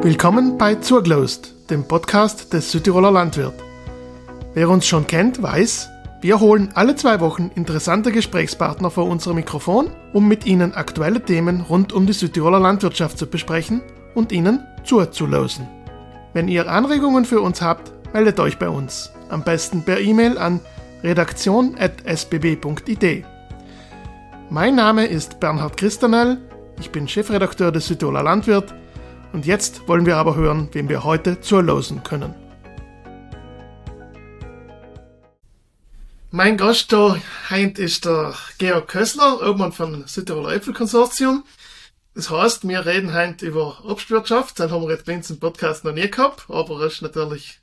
Willkommen bei Zurglost, dem Podcast des Südtiroler Landwirt. Wer uns schon kennt, weiß, wir holen alle zwei Wochen interessante Gesprächspartner vor unser Mikrofon, um mit ihnen aktuelle Themen rund um die Südtiroler Landwirtschaft zu besprechen und ihnen zuzulosen. Wenn ihr Anregungen für uns habt, meldet euch bei uns. Am besten per E-Mail an redaktion.sbb.id. Mein Name ist Bernhard Christanel, ich bin Chefredakteur des Südtiroler Landwirt und jetzt wollen wir aber hören, wem wir heute zurlosen können. Mein Gast da heint ist der Georg Kössler, Obmann von Südtiroler Äpfelkonsortium. Das heißt, wir reden heute über Obstwirtschaft. Das haben wir jetzt im Podcast noch nie gehabt, aber das ist natürlich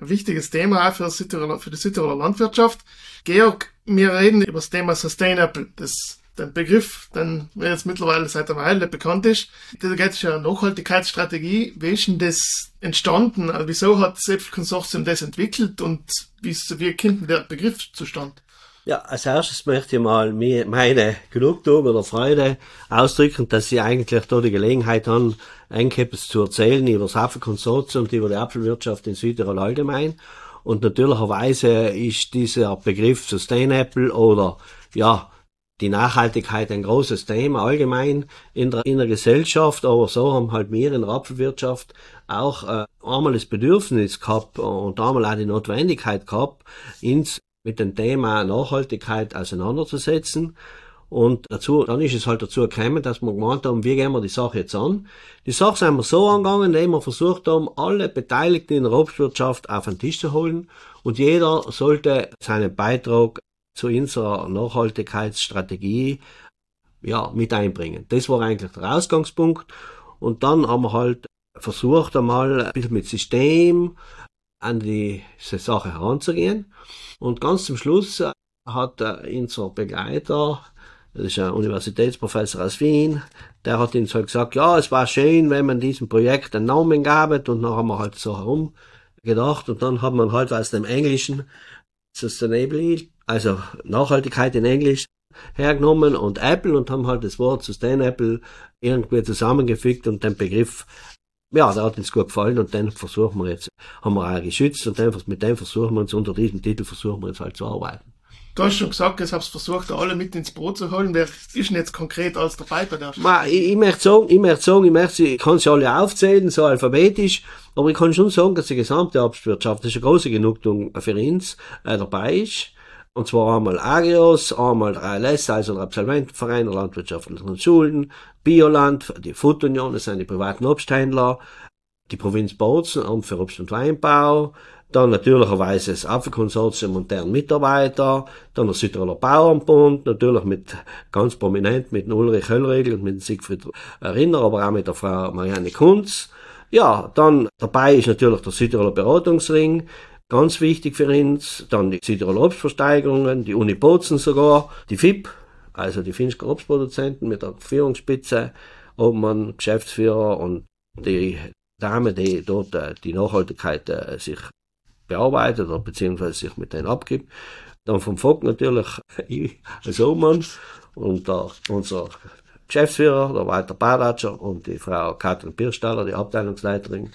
ein wichtiges Thema für, Südtiroler, für die Südtiroler Landwirtschaft. Georg, wir reden über das Thema Sustainable. Das den Begriff, den jetzt mittlerweile seit einer Weile bekannt ist. Da geht es ja Nachhaltigkeitsstrategie. Wie ist denn das entstanden? Also wieso hat das Äpfelkonsortium das entwickelt und wie, wie kommt der Begriff zustande? Ja, als erstes möchte ich mal meine Genugtuung oder Freude ausdrücken, dass Sie eigentlich da die Gelegenheit haben, etwas zu erzählen über das Apfelkonsortium und über die Apfelwirtschaft in Südtirol allgemein. Und natürlicherweise ist dieser Begriff Sustainable oder ja, die Nachhaltigkeit ein großes Thema allgemein in der, in der Gesellschaft, aber so haben halt wir in der Apfelwirtschaft auch äh, einmal das Bedürfnis gehabt und einmal auch die Notwendigkeit gehabt, uns mit dem Thema Nachhaltigkeit auseinanderzusetzen. Und dazu, dann ist es halt dazu gekommen, dass wir gemeint haben, wie gehen wir die Sache jetzt an? Die Sache sind wir so angegangen, indem wir versucht haben, alle Beteiligten in der Obstwirtschaft auf den Tisch zu holen und jeder sollte seinen Beitrag zu unserer Nachhaltigkeitsstrategie ja, mit einbringen. Das war eigentlich der Ausgangspunkt. Und dann haben wir halt versucht einmal ein bisschen mit System an diese Sache heranzugehen. Und ganz zum Schluss hat unser Begleiter, das ist ein Universitätsprofessor aus Wien, der hat uns halt gesagt, ja, es war schön, wenn man diesem Projekt einen Namen gab und dann haben wir halt so herum gedacht und dann hat man halt aus dem Englischen Sustainability also Nachhaltigkeit in Englisch, hergenommen und Apple und haben halt das Wort Sustainable irgendwie zusammengefügt und den Begriff, ja, der hat uns gut gefallen und den versuchen wir jetzt, haben wir auch geschützt und den, mit dem versuchen wir uns unter diesem Titel versuchen wir jetzt halt zu arbeiten. Du hast schon gesagt, ich habe versucht, alle mit ins Boot zu holen. Wer ist denn jetzt konkret alles dabei bei der Ma, ich, ich möchte sagen, ich möchte sagen, ich möchte, ich kann sie alle aufzählen, so alphabetisch, aber ich kann schon sagen, dass die gesamte Obstwirtschaft, das ist eine große Genugtuung für uns, äh, dabei ist. Und zwar einmal Agios, einmal der ALS, also der Absolventenverein der landwirtschaftlichen Schulen, Bioland, die Futunion, das sind die privaten Obsthändler, die Provinz Bozen, Amt für Obst und Weinbau, dann natürlicherweise das Apfelkonsortium und deren Mitarbeiter, dann der Südtiroler Bauernbund, natürlich mit ganz prominent mit Ulrich Höllregel und mit Siegfried Erinner, aber auch mit der Frau Marianne Kunz. Ja, dann dabei ist natürlich der Südtiroler Beratungsring, Ganz wichtig für uns, dann die Südtiroler die Uni Bozen sogar, die FIP, also die finnische Obstproduzenten mit der Führungsspitze, Obmann, Geschäftsführer und die Dame, die dort äh, die Nachhaltigkeit äh, sich bearbeitet oder beziehungsweise sich mit denen abgibt. Dann vom FOG natürlich ich als Obmann und der, unser Geschäftsführer, der Walter Badatscher und die Frau Katrin Pirstaller, die Abteilungsleiterin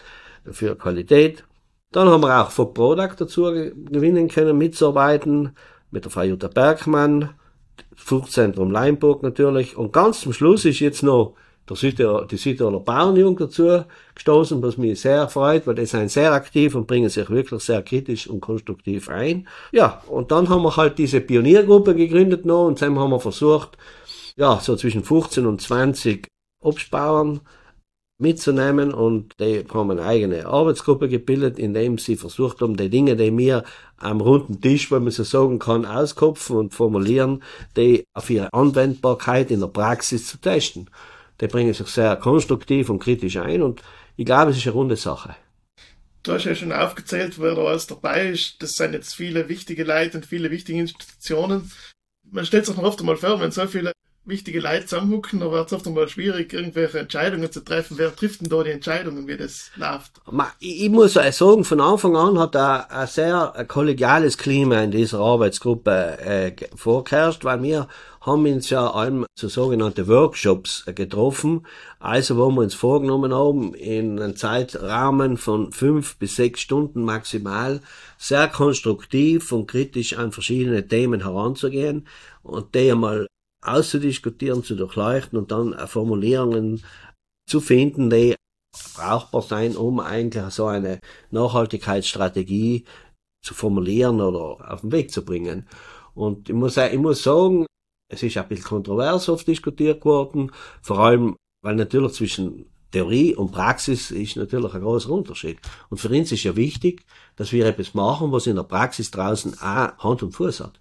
für Qualität. Dann haben wir auch Fog Product dazu gewinnen können, mitzuarbeiten, mit der Frau Jutta Bergmann, Fruchtzentrum Leinburg natürlich. Und ganz zum Schluss ist jetzt noch der Südtiroler, die Südtiroler Bauernjugend dazu gestoßen, was mich sehr freut, weil die sind sehr aktiv und bringen sich wirklich sehr kritisch und konstruktiv ein. Ja, und dann haben wir halt diese Pioniergruppe gegründet noch und dann haben wir versucht, ja, so zwischen 15 und 20 Obstbauern mitzunehmen und die haben eine eigene Arbeitsgruppe gebildet, in dem sie versucht haben, die Dinge, die wir am runden Tisch, wenn man so sagen kann, auskopfen und formulieren, die auf ihre Anwendbarkeit in der Praxis zu testen. Die bringen sich sehr konstruktiv und kritisch ein und ich glaube, es ist eine runde Sache. Du hast ja schon aufgezählt, wer da alles dabei ist. Das sind jetzt viele wichtige Leute und viele wichtige Institutionen. Man stellt sich noch oft einmal vor, wenn so viele wichtige Leute zusammenhucken, da wird es oft einmal schwierig, irgendwelche Entscheidungen zu treffen. Wer trifft denn da die Entscheidungen, wie das läuft? Ich muss sagen, von Anfang an hat da ein sehr kollegiales Klima in dieser Arbeitsgruppe äh, vorgeherrscht, weil wir haben uns ja allem zu sogenannte Workshops getroffen, also wo wir uns vorgenommen haben, in einem Zeitrahmen von fünf bis sechs Stunden maximal sehr konstruktiv und kritisch an verschiedene Themen heranzugehen und die einmal auszudiskutieren, zu durchleuchten und dann Formulierungen zu finden, die brauchbar sein, um eigentlich so eine Nachhaltigkeitsstrategie zu formulieren oder auf den Weg zu bringen. Und ich muss, ich muss sagen, es ist ein bisschen kontrovers oft diskutiert worden, vor allem, weil natürlich zwischen Theorie und Praxis ist natürlich ein großer Unterschied. Und für uns ist ja wichtig, dass wir etwas machen, was in der Praxis draußen auch Hand und Fuß hat.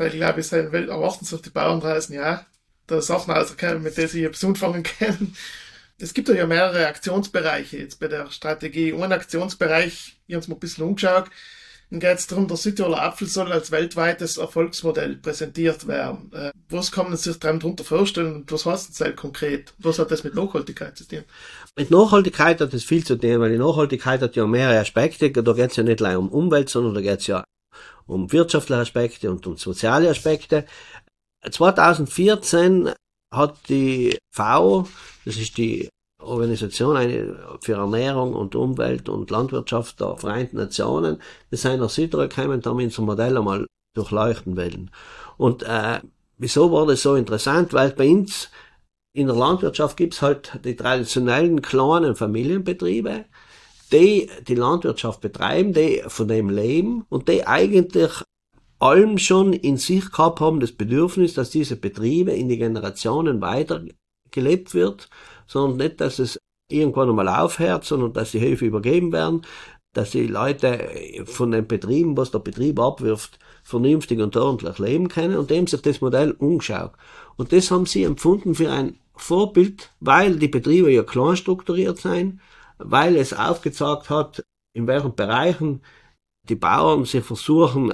Weil ich glaube, es erwarten sich die Bauern draußen, ja, da Sachen auskennen, mit denen sie etwas anfangen können. Es gibt ja mehrere Aktionsbereiche jetzt bei der Strategie. Ein Aktionsbereich, ich habe uns mal ein bisschen umgeschaut, dann geht es darum, der Südtiroler Apfel soll als weltweites Erfolgsmodell präsentiert werden. Äh, was kann man sich darunter vorstellen und was heißt das konkret? Was hat das mit Nachhaltigkeit zu tun? Mit Nachhaltigkeit hat das viel zu tun, weil die Nachhaltigkeit hat ja mehrere Aspekte. Da geht es ja nicht allein um Umwelt, sondern da geht es ja um wirtschaftliche Aspekte und um soziale Aspekte. 2014 hat die FAO, das ist die Organisation für Ernährung und Umwelt und Landwirtschaft der Vereinten Nationen, das sind nach Südtirol und haben unser Modell einmal durchleuchten wollen. Und äh, wieso war das so interessant? Weil bei uns in der Landwirtschaft gibt's halt die traditionellen kleinen Familienbetriebe, die die Landwirtschaft betreiben, die von dem leben und die eigentlich allem schon in sich gehabt haben, das Bedürfnis, dass diese Betriebe in die Generationen weitergelebt wird, sondern nicht, dass es irgendwann einmal aufhört, sondern dass die Höfe übergeben werden, dass die Leute von den Betrieben, was der Betrieb abwirft, vernünftig und ordentlich leben können und dem sich das Modell umschaut. Und das haben sie empfunden für ein Vorbild, weil die Betriebe ja klein strukturiert sind, weil es aufgezeigt hat, in welchen Bereichen die Bauern sich versuchen,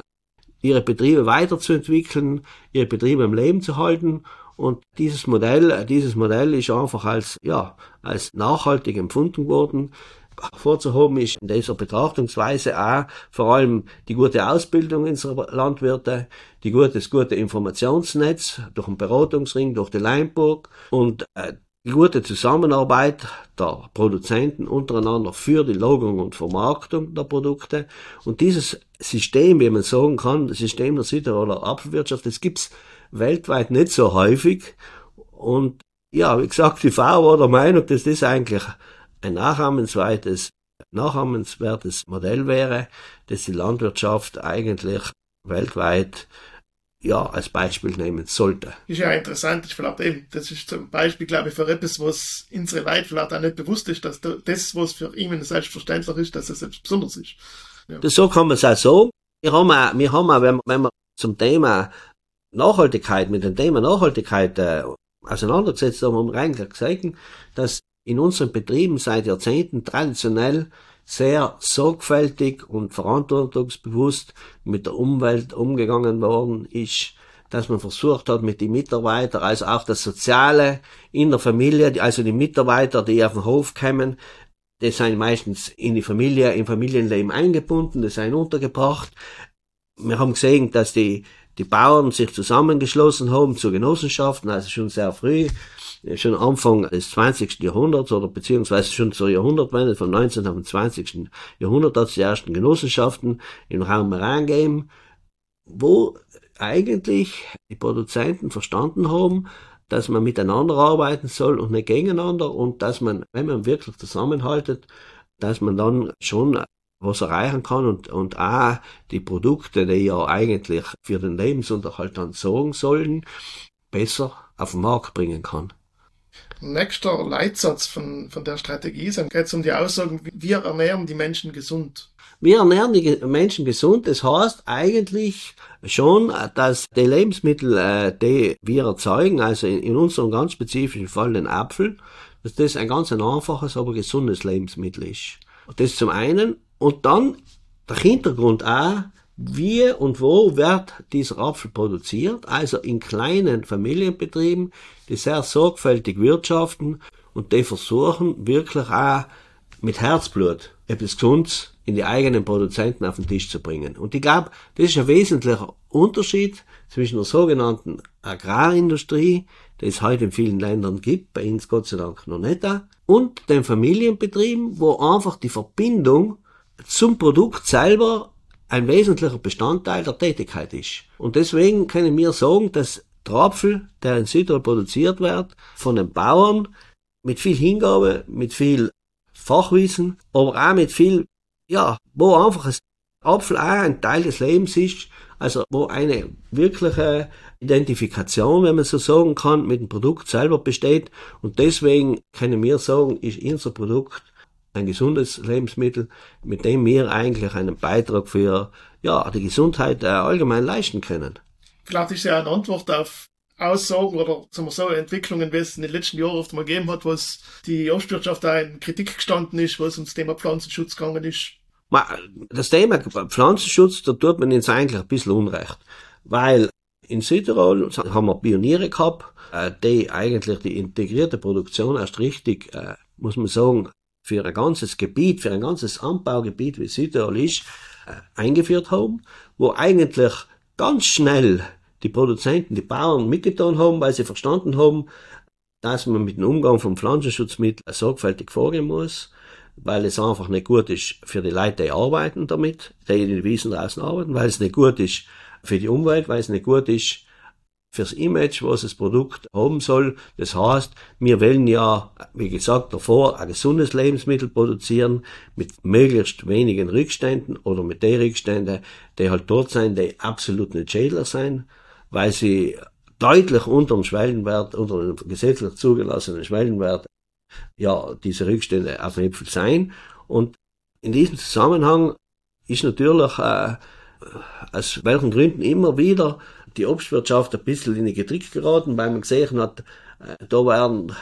ihre Betriebe weiterzuentwickeln, ihre Betriebe im Leben zu halten. Und dieses Modell, dieses Modell ist einfach als, ja, als nachhaltig empfunden worden. Vorzuhoben ist in dieser Betrachtungsweise auch vor allem die gute Ausbildung unserer Landwirte, die gute, das gute Informationsnetz durch den Beratungsring, durch die Leinburg und äh, die gute Zusammenarbeit der Produzenten untereinander für die Lagerung und Vermarktung der Produkte. Und dieses System, wie man sagen kann, das System der Südtiroler Apfelwirtschaft, das gibt's weltweit nicht so häufig. Und ja, wie gesagt, die FAO war der Meinung, dass das eigentlich ein nachahmenswertes, nachahmenswertes Modell wäre, dass die Landwirtschaft eigentlich weltweit ja, als Beispiel nehmen sollte. Ist ja interessant, ich glaube eben, das ist zum Beispiel, glaube ich, für etwas, was unsere Leute vielleicht auch nicht bewusst ist, dass das, was für ihn selbstverständlich ist, dass es etwas Besonderes ist. Ja. Das so kann man es auch so. Wir haben auch, wir haben auch, wenn, wenn wir zum Thema Nachhaltigkeit, mit dem Thema Nachhaltigkeit äh, auseinandergesetzt haben, haben wir eigentlich gesagt, dass in unseren Betrieben seit Jahrzehnten traditionell sehr sorgfältig und verantwortungsbewusst mit der Umwelt umgegangen worden ist, dass man versucht hat, mit den Mitarbeitern, also auch das Soziale in der Familie, also die Mitarbeiter, die auf den Hof kommen, die sind meistens in die Familie, im Familienleben eingebunden, die sind untergebracht. Wir haben gesehen, dass die, die Bauern sich zusammengeschlossen haben zu Genossenschaften, also schon sehr früh schon Anfang des 20. Jahrhunderts oder beziehungsweise schon zur Jahrhundertwende vom 19. und 20. Jahrhundert hat es die ersten Genossenschaften im Raum Meran wo eigentlich die Produzenten verstanden haben, dass man miteinander arbeiten soll und nicht gegeneinander und dass man, wenn man wirklich zusammenhaltet, dass man dann schon was erreichen kann und, und auch die Produkte, die ja eigentlich für den Lebensunterhalt dann sorgen sollen, besser auf den Markt bringen kann. Nächster Leitsatz von, von der Strategie geht es um die Aussagen, wir ernähren die Menschen gesund. Wir ernähren die Menschen gesund. Das heißt eigentlich schon, dass die Lebensmittel, äh, die wir erzeugen, also in, unserem ganz spezifischen Fall den Apfel, dass das ein ganz ein einfaches, aber gesundes Lebensmittel ist. Das zum einen. Und dann der Hintergrund auch, wie und wo wird dieser Apfel produziert, also in kleinen Familienbetrieben, die sehr sorgfältig wirtschaften und die versuchen wirklich auch mit Herzblut etwas Gesundes in die eigenen Produzenten auf den Tisch zu bringen. Und ich glaube, das ist ein wesentlicher Unterschied zwischen der sogenannten Agrarindustrie, die es heute in vielen Ländern gibt, bei uns Gott sei Dank noch nicht da, und den Familienbetrieben, wo einfach die Verbindung zum Produkt selber ein wesentlicher Bestandteil der Tätigkeit ist. Und deswegen können wir sagen, dass der Apfel, der in Südtirol produziert wird, von den Bauern mit viel Hingabe, mit viel Fachwissen, aber auch mit viel, ja, wo einfach ein Apfel auch ein Teil des Lebens ist, also wo eine wirkliche Identifikation, wenn man so sagen kann, mit dem Produkt selber besteht. Und deswegen können wir sagen, ist unser Produkt ein gesundes Lebensmittel, mit dem wir eigentlich einen Beitrag für ja, die Gesundheit äh, allgemein leisten können. Vielleicht ist ja eine Antwort auf Aussagen oder sagen wir so, Entwicklungen, wie es in den letzten Jahren oft mal gegeben hat, was die Obstwirtschaft da in Kritik gestanden ist, was ums Thema Pflanzenschutz gegangen ist. Das Thema Pflanzenschutz, da tut man jetzt eigentlich ein bisschen Unrecht. Weil in Südtirol haben wir Pioniere gehabt, äh, die eigentlich die integrierte Produktion erst richtig, äh, muss man sagen, für ein ganzes Gebiet, für ein ganzes Anbaugebiet wie Südtirol ist, äh, eingeführt haben, wo eigentlich ganz schnell die Produzenten, die Bauern mitgetan haben, weil sie verstanden haben, dass man mit dem Umgang von Pflanzenschutzmitteln sorgfältig vorgehen muss, weil es einfach nicht gut ist für die Leute, die arbeiten damit, die in den Wiesen draußen arbeiten, weil es nicht gut ist für die Umwelt, weil es nicht gut ist fürs Image, was das Produkt haben soll. Das heißt, wir wollen ja, wie gesagt, davor ein gesundes Lebensmittel produzieren mit möglichst wenigen Rückständen oder mit den Rückständen, die halt dort sein, die absolut nicht schädlich sein, weil sie deutlich unter dem Schwellenwert, unter dem gesetzlich zugelassenen Schwellenwert, ja, diese Rückstände auf Äpfel sein. Und in diesem Zusammenhang ist natürlich, äh, aus welchen Gründen immer wieder die Obstwirtschaft ein bisschen in die Getrick geraten, weil man gesehen hat, äh, da werden,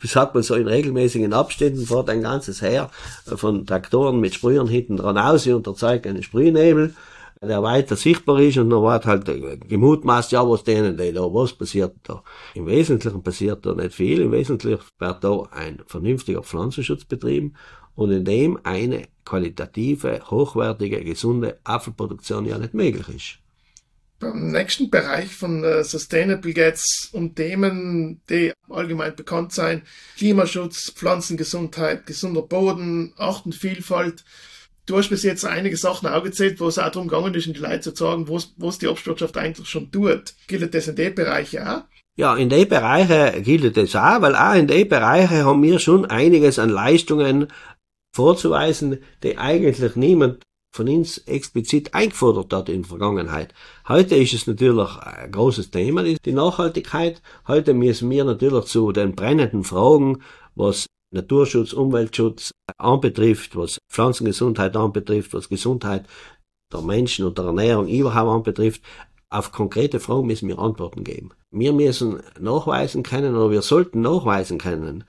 wie sagt man so, in regelmäßigen Abständen fährt ein ganzes Heer von Traktoren mit Sprühern hinten dran aus und erzeugt einen Sprühnebel, der weiter sichtbar ist und dann wird halt gemutmaßt, ja, was denen da, was passiert da. Im Wesentlichen passiert da nicht viel, im Wesentlichen wird da ein vernünftiger Pflanzenschutz betrieben und in dem eine qualitative, hochwertige, gesunde Apfelproduktion ja nicht möglich ist. Beim nächsten Bereich von äh, Sustainable geht um Themen, die allgemein bekannt sein. Klimaschutz, Pflanzengesundheit, gesunder Boden, Artenvielfalt. Du hast bis jetzt einige Sachen aufgezählt, wo es auch darum gegangen ist, in die Leute zu sagen, wo es die Obstwirtschaft eigentlich schon tut. Gilt das in den Bereichen auch? Ja, in den Bereichen gilt das auch, weil auch in den Bereichen haben wir schon einiges an Leistungen vorzuweisen, die eigentlich niemand von uns explizit eingefordert hat in der Vergangenheit. Heute ist es natürlich ein großes Thema, die Nachhaltigkeit. Heute müssen wir natürlich zu den brennenden Fragen, was Naturschutz, Umweltschutz anbetrifft, was Pflanzengesundheit anbetrifft, was Gesundheit der Menschen und der Ernährung überhaupt anbetrifft, auf konkrete Fragen müssen wir Antworten geben. Wir müssen nachweisen können oder wir sollten nachweisen können,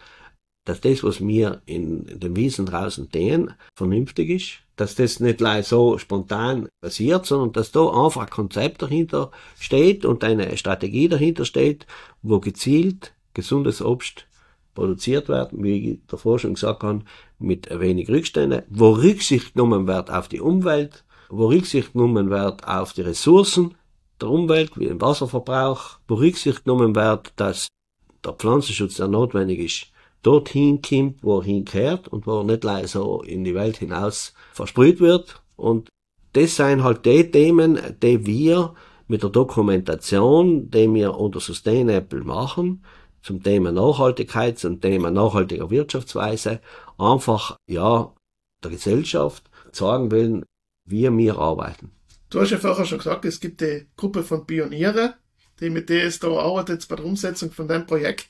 dass das, was wir in den Wiesen draußen tun, vernünftig ist, dass das nicht gleich so spontan passiert, sondern dass da einfach ein Konzept dahinter steht und eine Strategie dahinter steht, wo gezielt gesundes Obst produziert wird, wie ich davor schon gesagt habe, mit wenig Rückstände, wo Rücksicht genommen wird auf die Umwelt, wo Rücksicht genommen wird auf die Ressourcen der Umwelt, wie den Wasserverbrauch, wo Rücksicht genommen wird, dass der Pflanzenschutz, der notwendig ist, dorthin kommt, wo er hinkehrt und wo er nicht gleich so in die Welt hinaus versprüht wird. Und das sind halt die Themen, die wir mit der Dokumentation, die wir unter Sustainable machen, zum Thema Nachhaltigkeit, zum Thema nachhaltiger Wirtschaftsweise, einfach, ja, der Gesellschaft zeigen wollen, wie wir arbeiten. Du hast ja vorher schon gesagt, es gibt die Gruppe von Pioniere, die mit da arbeitet bei der Umsetzung von deinem Projekt.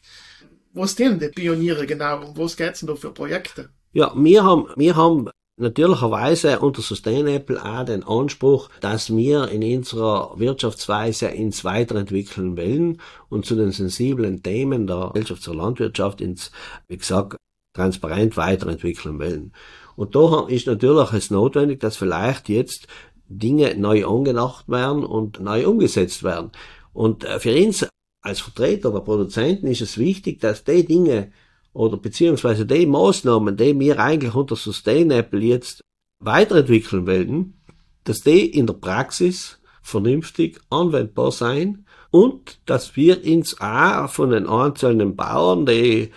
Was denn die Pioniere genau? Um was geht's denn da für Projekte? Ja, wir haben, wir haben natürlicherweise unter Sustainable auch den Anspruch, dass wir in unserer Wirtschaftsweise ins Weiterentwickeln wollen und zu den sensiblen Themen der Gesellschaft zur Landwirtschaft ins, wie gesagt, transparent weiterentwickeln wollen. Und da ist natürlich es notwendig, dass vielleicht jetzt Dinge neu angedacht werden und neu umgesetzt werden. Und äh, für uns als Vertreter der Produzenten ist es wichtig, dass die Dinge oder beziehungsweise die Maßnahmen, die wir eigentlich unter Sustainable jetzt weiterentwickeln wollen, dass die in der Praxis vernünftig anwendbar sein und dass wir uns auch von den einzelnen Bauern, die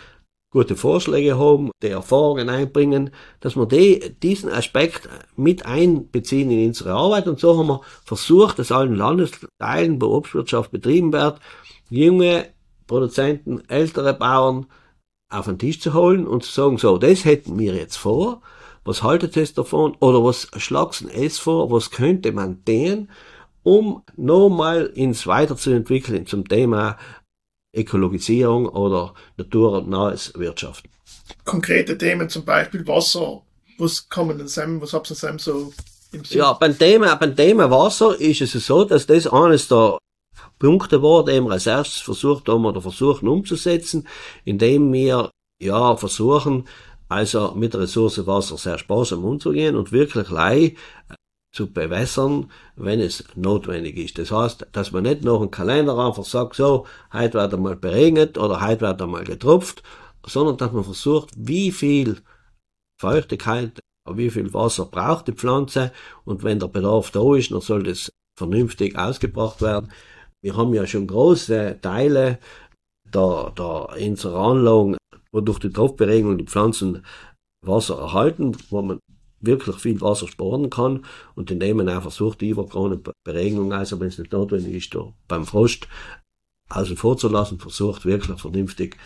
gute Vorschläge haben, die Erfahrungen einbringen, dass wir die, diesen Aspekt mit einbeziehen in unsere Arbeit. Und so haben wir versucht, dass allen Landesteilen, wo Obstwirtschaft betrieben wird, junge Produzenten, ältere Bauern auf den Tisch zu holen und zu sagen, so, das hätten wir jetzt vor, was haltet es davon oder was schlagst es vor, was könnte man tun, um nochmal ins Weiterzuentwickeln zum Thema Ökologisierung oder naturnahes Wirtschaften. Konkrete Themen, zum Beispiel Wasser, was kommen denn Sam, was habt ihr Sam so im Sinn? Ja, beim Thema, beim Thema Wasser ist es so, dass das eines der Punkte war, die wir als erstes versucht haben oder versuchen umzusetzen, indem wir ja versuchen, also mit Ressource Wasser sehr sparsam umzugehen und wirklich lei zu bewässern, wenn es notwendig ist. Das heißt, dass man nicht noch einen Kalender einfach sagt, so, heute wird einmal beregnet oder heute wird einmal getropft, sondern dass man versucht, wie viel Feuchtigkeit, wie viel Wasser braucht die Pflanze und wenn der Bedarf da ist, dann soll das vernünftig ausgebracht werden. Wir haben ja schon große Teile der, der unserer Anlagen, wo durch die Tropfberegung die Pflanzen Wasser erhalten, wo man wirklich viel Wasser sparen kann und indem man auch versucht, die überkrone Beregnung, also wenn es nicht notwendig ist, da beim Frost außen vor zu lassen, versucht wirklich vernünftig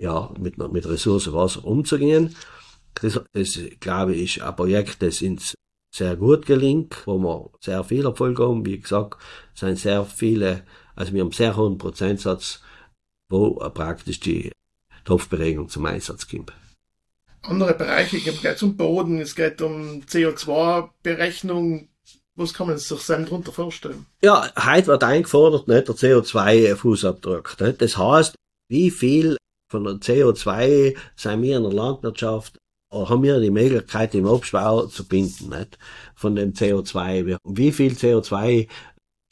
ja, mit, mit Ressource Wasser umzugehen. Das, das, glaube ich, ein Projekt, das uns sehr gut gelingt, wo wir sehr viel Erfolg haben. Wie gesagt, sind sehr viele, also wir haben einen sehr hohen Prozentsatz, wo praktisch die Topfberegung zum Einsatz kommt. Andere Bereiche, es geht um Boden, es geht um CO2-Berechnung. Was kann man sich dann darunter vorstellen? Ja, heute wird eingefordert, nicht, der CO2-Fußabdruck. Das heißt, wie viel von der CO2 sind wir in der Landwirtschaft haben wir die Möglichkeit, im Obstbau zu binden, nicht? Von dem CO2. Wie viel CO2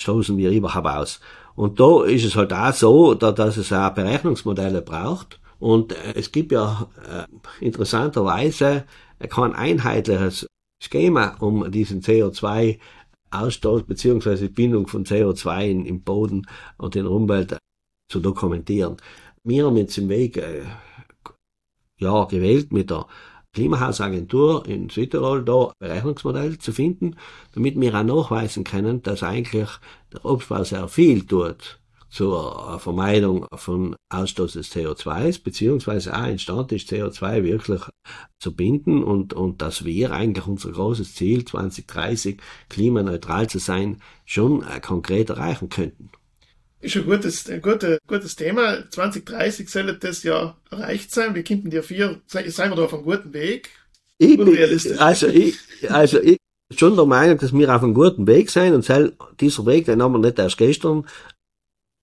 stoßen wir überhaupt aus? Und da ist es halt auch so, dass es auch Berechnungsmodelle braucht. Und äh, es gibt ja äh, interessanterweise kein einheitliches Schema, um diesen CO2 Ausstoß beziehungsweise Bindung von CO2 in, im Boden und in der Umwelt zu dokumentieren. Wir haben jetzt im Weg äh, ja, gewählt mit der Klimahausagentur in Südtirol da Berechnungsmodell zu finden, damit wir auch nachweisen können, dass eigentlich der Obstbau sehr viel tut zur Vermeidung von Ausstoß des CO2s, beziehungsweise auch entstand ist, CO2 wirklich zu binden und, und dass wir eigentlich unser großes Ziel 2030 klimaneutral zu sein schon äh, konkret erreichen könnten. Ist ein gutes, ein gutes, gutes Thema. 2030 soll das ja erreicht sein. Wir könnten dir vier, seien wir da auf einem guten Weg? Ich bin, also ich, also ich bin schon der Meinung, dass wir auf einem guten Weg sein und dieser Weg, den haben wir nicht erst gestern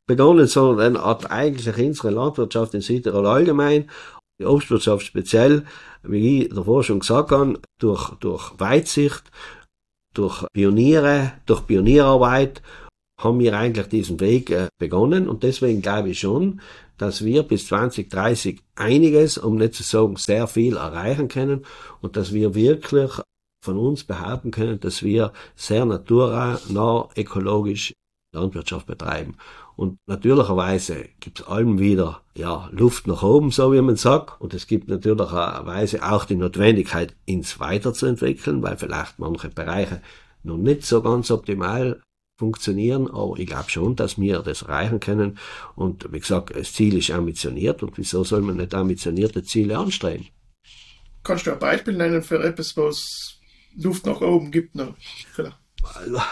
begonnen, sondern hat eigentlich unsere Landwirtschaft in Südtirol allgemein, die Obstwirtschaft speziell, wie ich davor schon gesagt habe, durch, durch Weitsicht, durch Pioniere, durch Pionierarbeit haben wir eigentlich diesen Weg äh, begonnen und deswegen glaube ich schon, dass wir bis 2030 einiges, um nicht zu sagen sehr viel erreichen können und dass wir wirklich von uns behaupten können, dass wir sehr naturnah, ökologisch Landwirtschaft betreiben. Und natürlicherweise gibt es allem wieder ja, Luft nach oben, so wie man sagt. Und es gibt natürlicherweise auch die Notwendigkeit, ins weiterzuentwickeln, weil vielleicht manche Bereiche noch nicht so ganz optimal funktionieren, aber ich glaube schon, dass wir das erreichen können. Und wie gesagt, das Ziel ist ambitioniert und wieso soll man nicht ambitionierte Ziele anstreben? Kannst du ein Beispiel nennen für etwas, wo es Luft nach oben gibt noch?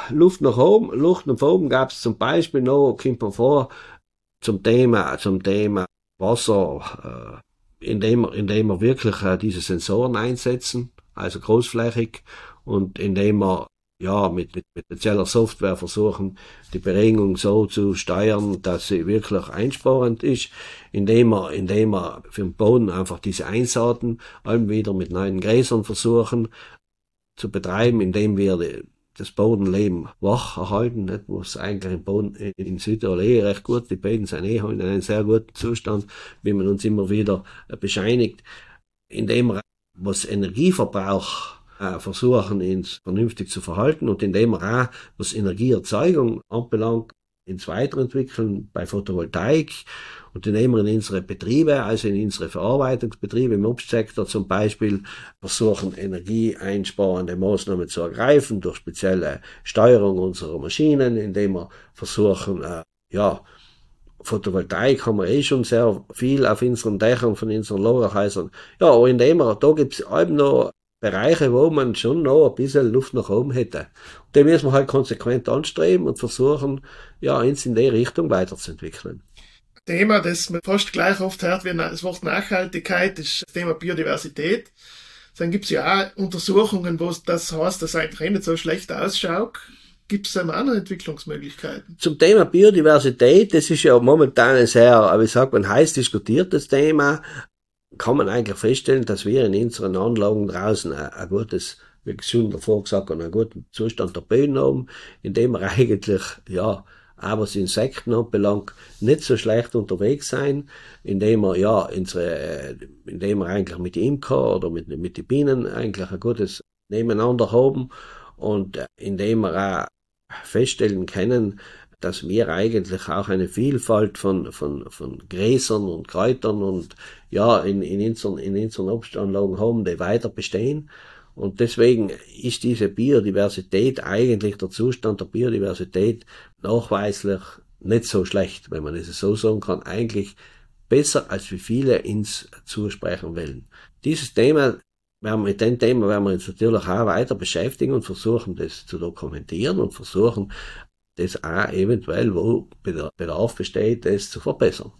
Luft nach oben, Luft nach oben gab es zum Beispiel noch, kommt man vor, zum Thema, zum Thema Wasser, äh, indem, wir, indem wir wirklich äh, diese Sensoren einsetzen, also großflächig, und indem wir ja, mit, mit, mit spezieller Software versuchen, die Beregnung so zu steuern, dass sie wirklich einsparend ist, indem wir, indem wir für den Boden einfach diese Einsaaten allem wieder mit neuen Gräsern versuchen zu betreiben, indem wir die, das Bodenleben wach erhalten, nicht? was eigentlich im Boden in Südtirol eh recht gut, die Böden sind eh in einem sehr guten Zustand, wie man uns immer wieder bescheinigt, indem wir was Energieverbrauch äh, versuchen, uns vernünftig zu verhalten und indem wir auch, was Energieerzeugung anbelangt, ins Weiterentwickeln bei Photovoltaik und indem wir in unsere Betriebe, also in unsere Verarbeitungsbetriebe im Obstsektor zum Beispiel, versuchen, energieeinsparende Maßnahmen zu ergreifen durch spezielle Steuerung unserer Maschinen, indem wir versuchen, äh, ja, Photovoltaik haben wir eh schon sehr viel auf unseren Dächern von unseren Lagerhäusern. Ja, aber indem wir, da gibt's eben noch Bereiche, wo man schon noch ein bisschen Luft nach oben hätte. Und die müssen wir halt konsequent anstreben und versuchen, ja, uns in die Richtung weiterzuentwickeln. Thema, das man fast gleich oft hört wie das Wort Nachhaltigkeit, ist das Thema Biodiversität. Dann gibt's ja auch Untersuchungen, wo das heißt, dass es eigentlich eh nicht so schlecht ausschaut. Gibt es auch noch Entwicklungsmöglichkeiten? Zum Thema Biodiversität, das ist ja momentan ein sehr, wie sagt man, heiß diskutiertes Thema kann man eigentlich feststellen, dass wir in unseren Anlagen draußen ein, ein gutes, wie gesund davor gesagt, einen guten Zustand der Böden haben, indem wir eigentlich, ja, auch was Insekten anbelangt, nicht so schlecht unterwegs sein, indem wir, ja, unsere, indem wir eigentlich mit Imker oder mit, mit den Bienen eigentlich ein gutes Nebeneinander haben und indem wir auch feststellen können, dass wir eigentlich auch eine Vielfalt von, von, von Gräsern und Kräutern und ja, in, in, unseren, in unseren Obstanlagen haben, die weiter bestehen. Und deswegen ist diese Biodiversität eigentlich der Zustand der Biodiversität nachweislich nicht so schlecht, wenn man es so sagen kann, eigentlich besser als wie viele ins zusprechen wollen. Dieses Thema, mit dem Thema werden wir uns natürlich auch weiter beschäftigen und versuchen, das zu dokumentieren und versuchen, das auch eventuell, wo Bedarf besteht, das zu verbessern.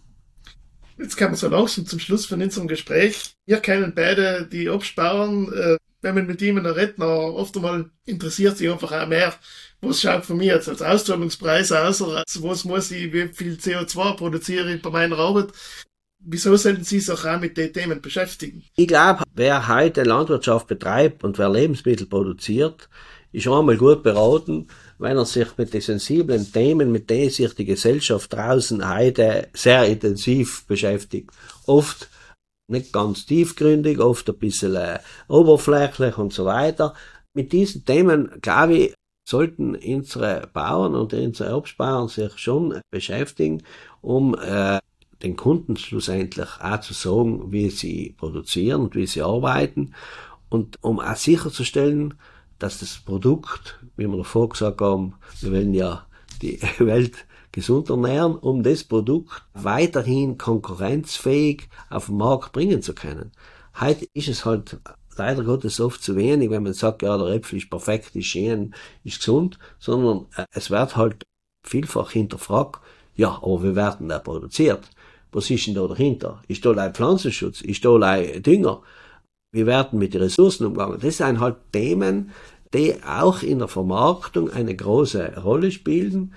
Jetzt kommen wir so langsam zum Schluss von unserem Gespräch. Wir kennen beide die Obstbauern. Äh, wenn man mit ihnen redet, oft einmal interessiert sich einfach auch mehr, was schaut von mir jetzt als Auszahlungspreis aus, oder was muss ich, wie viel CO2 produziere ich bei meiner Arbeit. Wieso sollten Sie sich auch mit den Themen beschäftigen? Ich glaube, wer heute Landwirtschaft betreibt und wer Lebensmittel produziert, ist einmal gut beraten, wenn er sich mit den sensiblen Themen, mit denen sich die Gesellschaft draußen heute sehr intensiv beschäftigt. Oft nicht ganz tiefgründig, oft ein bisschen äh, oberflächlich und so weiter. Mit diesen Themen, glaube ich, sollten unsere Bauern und unsere Obstbauern sich schon beschäftigen, um äh, den Kunden schlussendlich auch zu sagen, wie sie produzieren und wie sie arbeiten und um auch sicherzustellen, dass das Produkt, wie wir davor gesagt haben, wir wollen ja die Welt gesund ernähren, um das Produkt weiterhin konkurrenzfähig auf den Markt bringen zu können. Heute ist es halt leider Gottes oft zu wenig, wenn man sagt, ja, der Äpfel ist perfekt, ist schön, ist gesund, sondern äh, es wird halt vielfach hinterfragt, ja, aber wie werden der produziert? Was ist denn da dahinter? Ist da ein Pflanzenschutz? Ist da ein Dünger? Wie werden mit den Ressourcen umgegangen? Das sind halt Themen, die auch in der Vermarktung eine große Rolle spielen,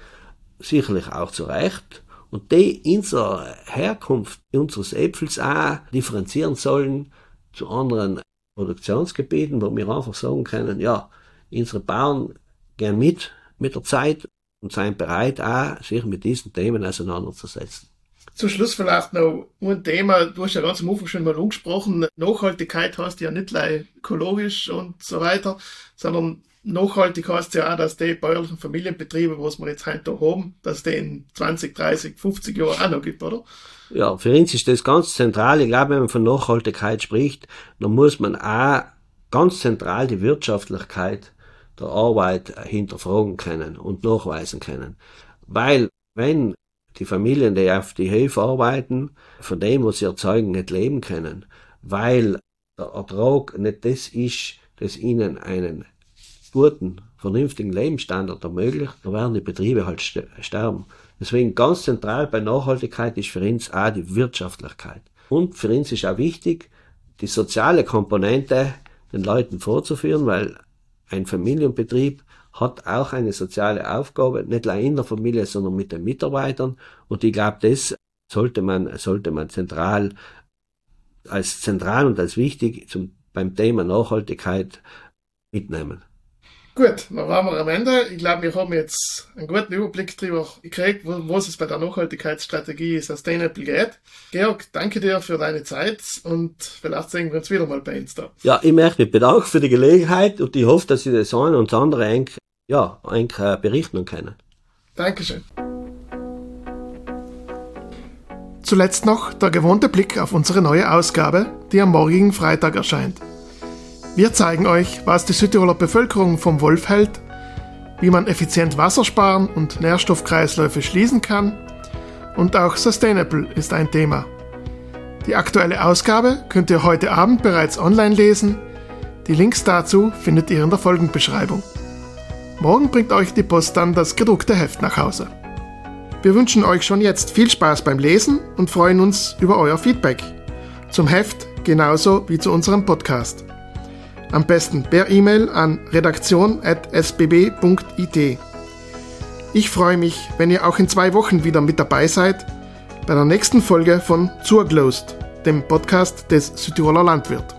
sicherlich auch zu Recht, und die in der Herkunft unseres Äpfels auch differenzieren sollen zu anderen Produktionsgebieten, wo wir einfach sagen können, ja, unsere Bauern gehen mit mit der Zeit und sind bereit, auch sich mit diesen Themen auseinanderzusetzen. Zum Schluss vielleicht noch ein Thema, du hast ja ganz am Anfang schon mal angesprochen, Nachhaltigkeit heißt ja nicht ökologisch und so weiter, sondern nachhaltig heißt ja auch, dass die bäuerlichen Familienbetriebe, was wir jetzt heute haben, dass die in 20, 30, 50 Jahren auch noch gibt, oder? Ja, für uns ist das ganz zentral. Ich glaube, wenn man von Nachhaltigkeit spricht, dann muss man auch ganz zentral die Wirtschaftlichkeit der Arbeit hinterfragen können und nachweisen können. Weil, wenn die Familien, die auf die Höfe arbeiten, von dem, was sie erzeugen, nicht leben können, weil der Ertrag nicht das ist, das ihnen einen guten, vernünftigen Lebensstandard ermöglicht, dann werden die Betriebe halt sterben. Deswegen ganz zentral bei Nachhaltigkeit ist für uns auch die Wirtschaftlichkeit. Und für uns ist auch wichtig, die soziale Komponente den Leuten vorzuführen, weil ein Familienbetrieb hat auch eine soziale Aufgabe, nicht allein in der Familie, sondern mit den Mitarbeitern. Und ich glaube, das sollte man, sollte man zentral, als zentral und als wichtig zum, beim Thema Nachhaltigkeit mitnehmen. Gut, dann waren wir am Ende. Ich glaube, wir haben jetzt einen guten Überblick darüber gekriegt, was es bei der Nachhaltigkeitsstrategie Sustainable geht. Georg, danke dir für deine Zeit und vielleicht sehen wir uns wieder mal bei Insta. Ja, ich möchte mich bedanken für die Gelegenheit und ich hoffe, dass ich das eine und das andere ja, eigentlich äh, berichten kann. Dankeschön. Zuletzt noch der gewohnte Blick auf unsere neue Ausgabe, die am morgigen Freitag erscheint. Wir zeigen euch, was die Südtiroler Bevölkerung vom Wolf hält, wie man effizient Wasser sparen und Nährstoffkreisläufe schließen kann und auch Sustainable ist ein Thema. Die aktuelle Ausgabe könnt ihr heute Abend bereits online lesen. Die Links dazu findet ihr in der Folgenbeschreibung. Morgen bringt euch die Post dann das gedruckte Heft nach Hause. Wir wünschen euch schon jetzt viel Spaß beim Lesen und freuen uns über euer Feedback. Zum Heft genauso wie zu unserem Podcast. Am besten per E-Mail an redaktion.sbb.it. Ich freue mich, wenn ihr auch in zwei Wochen wieder mit dabei seid bei der nächsten Folge von Zurglost, dem Podcast des Südtiroler Landwirt.